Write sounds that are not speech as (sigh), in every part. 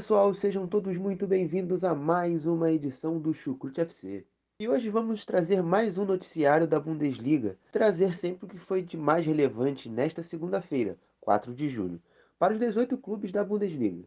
Pessoal, sejam todos muito bem-vindos a mais uma edição do Chucrute FC. E hoje vamos trazer mais um noticiário da Bundesliga, trazer sempre o que foi de mais relevante nesta segunda-feira, 4 de julho, para os 18 clubes da Bundesliga.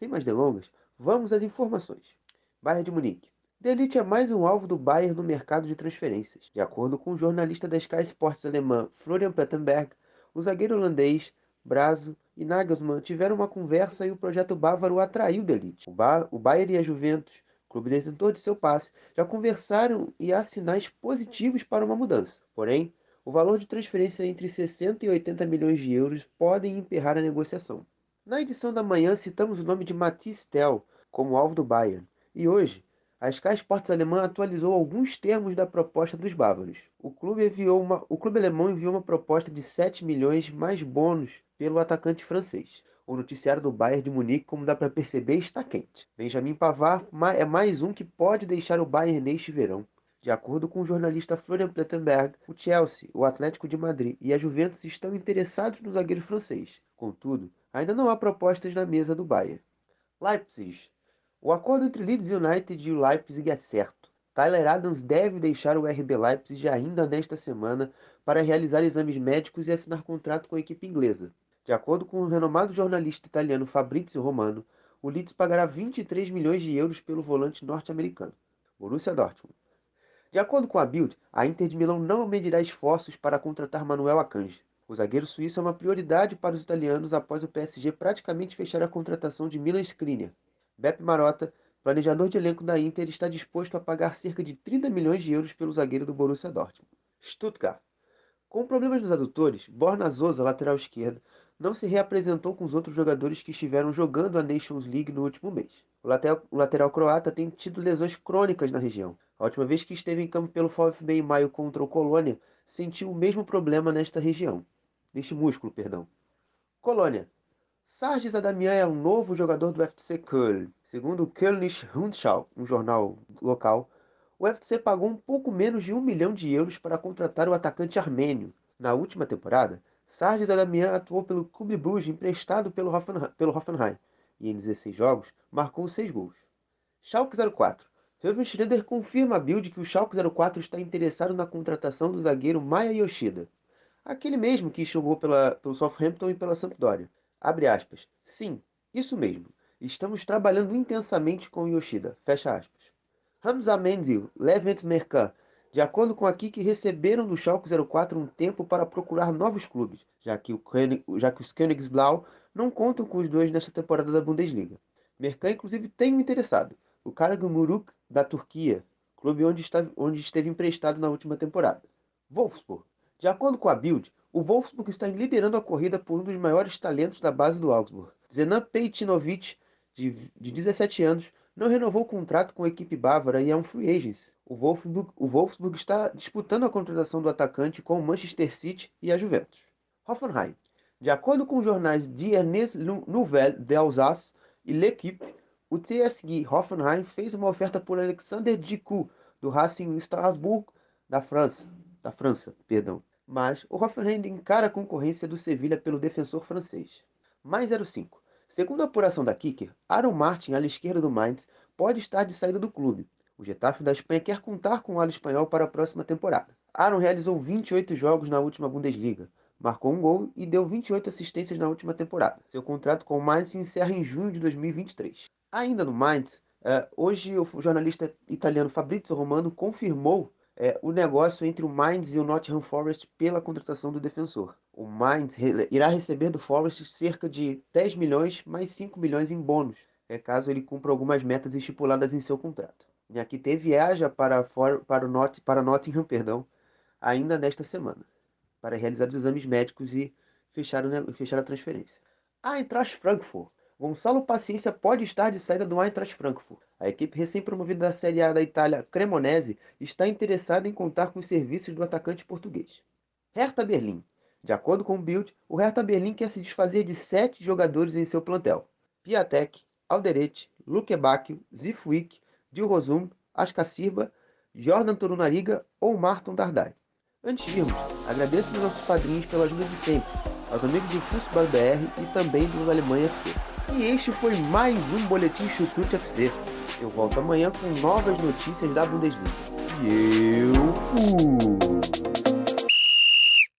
Sem mais delongas, vamos às informações. Bayern de Munique. De Elite é mais um alvo do Bayern no mercado de transferências. De acordo com o jornalista da Sky Sports alemã Florian Plettenberg, o zagueiro holandês Brazo e Nagelsmann tiveram uma conversa e o projeto bávaro atraiu de Elite. O, ba o Bayern e a Juventus, clube detentor de seu passe, já conversaram e há sinais positivos para uma mudança. Porém, o valor de transferência entre 60 e 80 milhões de euros podem emperrar a negociação. Na edição da manhã citamos o nome de Mathis Tel como alvo do Bayern. E hoje, a Sky Sports alemã atualizou alguns termos da proposta dos bávaros. O clube, enviou uma, o clube alemão enviou uma proposta de 7 milhões mais bônus pelo atacante francês. O noticiário do Bayern de Munique, como dá para perceber, está quente. Benjamin Pavard é mais um que pode deixar o Bayern neste verão. De acordo com o jornalista Florian Plettenberg, o Chelsea, o Atlético de Madrid e a Juventus estão interessados no zagueiro francês. Contudo, ainda não há propostas na mesa do Bayern. Leipzig. O acordo entre Leeds United e o Leipzig é certo. Tyler Adams deve deixar o RB Leipzig ainda nesta semana para realizar exames médicos e assinar contrato com a equipe inglesa. De acordo com o renomado jornalista italiano Fabrizio Romano, o Leeds pagará 23 milhões de euros pelo volante norte-americano. Borussia Dortmund. De acordo com a Bild, a Inter de Milão não medirá esforços para contratar Manuel Akanji. O zagueiro suíço é uma prioridade para os italianos após o PSG praticamente fechar a contratação de Milan Skriniar. Beppe Marotta, planejador de elenco da Inter, está disposto a pagar cerca de 30 milhões de euros pelo zagueiro do Borussia Dortmund. Stuttgart. Com problemas nos adutores, Borna Zosa, lateral esquerdo, não se reapresentou com os outros jogadores que estiveram jogando a Nations League no último mês. O lateral, o lateral croata tem tido lesões crônicas na região. A última vez que esteve em campo pelo VfB em maio contra o Colônia, sentiu o mesmo problema nesta região. Neste músculo, perdão. Colônia. Sargis Adamian é um novo jogador do FC Köln. Segundo o Kölnisch Rundschau, um jornal local, o UFC pagou um pouco menos de um milhão de euros para contratar o atacante armênio. Na última temporada, Sargis Adamian atuou pelo Clube Bruges emprestado pelo Hoffenheim, pelo Hoffenheim e em 16 jogos marcou 6 gols. Schalke 04. Reuven Schneider confirma a build que o Schalke 04 está interessado na contratação do zagueiro Maya Yoshida, aquele mesmo que jogou pela, pelo Southampton e pela Sampdoria. Abre aspas. Sim, isso mesmo. Estamos trabalhando intensamente com Yoshida. Fecha aspas. Hamza Menzil, Levent Mercan, de acordo com a Kik, receberam do Schalke 04 um tempo para procurar novos clubes, já que, o König, já que os Königsblau não contam com os dois nesta temporada da Bundesliga. Mercan, inclusive, tem um interessado, o Karagümrük da Turquia, clube onde, está, onde esteve emprestado na última temporada. Wolfsburg. De acordo com a Bild, o Wolfsburg está liderando a corrida por um dos maiores talentos da base do Augsburg. Zenan Peitinovic, de, de 17 anos, não renovou o contrato com a equipe bávara e é um free agent. O Wolfsburg, o Wolfsburg está disputando a contratação do atacante com o Manchester City e a Juventus. Hoffenheim. De acordo com os jornais Diennes Nouvelle d'Alsace e L'Equipe, o TSG Hoffenheim fez uma oferta por Alexander Djikou, do Racing Strasbourg, da França. Da França, perdão. Mas o Hoffenheim encara a concorrência do Sevilha pelo defensor francês. Mais 05. Segundo a apuração da Kicker, Aaron Martin, ala esquerda do Mainz, pode estar de saída do clube. O Getafe da Espanha quer contar com o ala espanhol para a próxima temporada. Aaron realizou 28 jogos na última Bundesliga, marcou um gol e deu 28 assistências na última temporada. Seu contrato com o Mainz se encerra em junho de 2023. Ainda no Mainz, eh, hoje o jornalista italiano Fabrizio Romano confirmou eh, o negócio entre o Mainz e o Nottingham Forest pela contratação do defensor. O Mainz irá receber do Forest cerca de 10 milhões mais 5 milhões em bônus, é, caso ele cumpra algumas metas estipuladas em seu contrato. E aqui teve EAJA para, for, para, o Not, para Nottingham, (laughs) perdão, ainda nesta semana, para realizar os exames médicos e fechar, o, fechar a transferência. A Eintracht Frankfurt. Gonçalo Paciência pode estar de saída do Eintracht Frankfurt. A equipe recém-promovida da Série A da Itália, Cremonese, está interessada em contar com os serviços do atacante português. Hertha Berlim. De acordo com o Bild, o Hertha Berlim quer se desfazer de sete jogadores em seu plantel. Piatek, Alderete, Luke Bacchio, Zifuik, Dilrosum, Ascacirba, Jordan Torunariga ou Martin Dardai. Antes de irmos, agradeço aos nossos padrinhos pela ajuda de sempre, aos amigos do Futebol BR e também do Alemanha FC. E este foi mais um Boletim Chucrute FC. Eu volto amanhã com novas notícias da Bundesliga. E eu fui!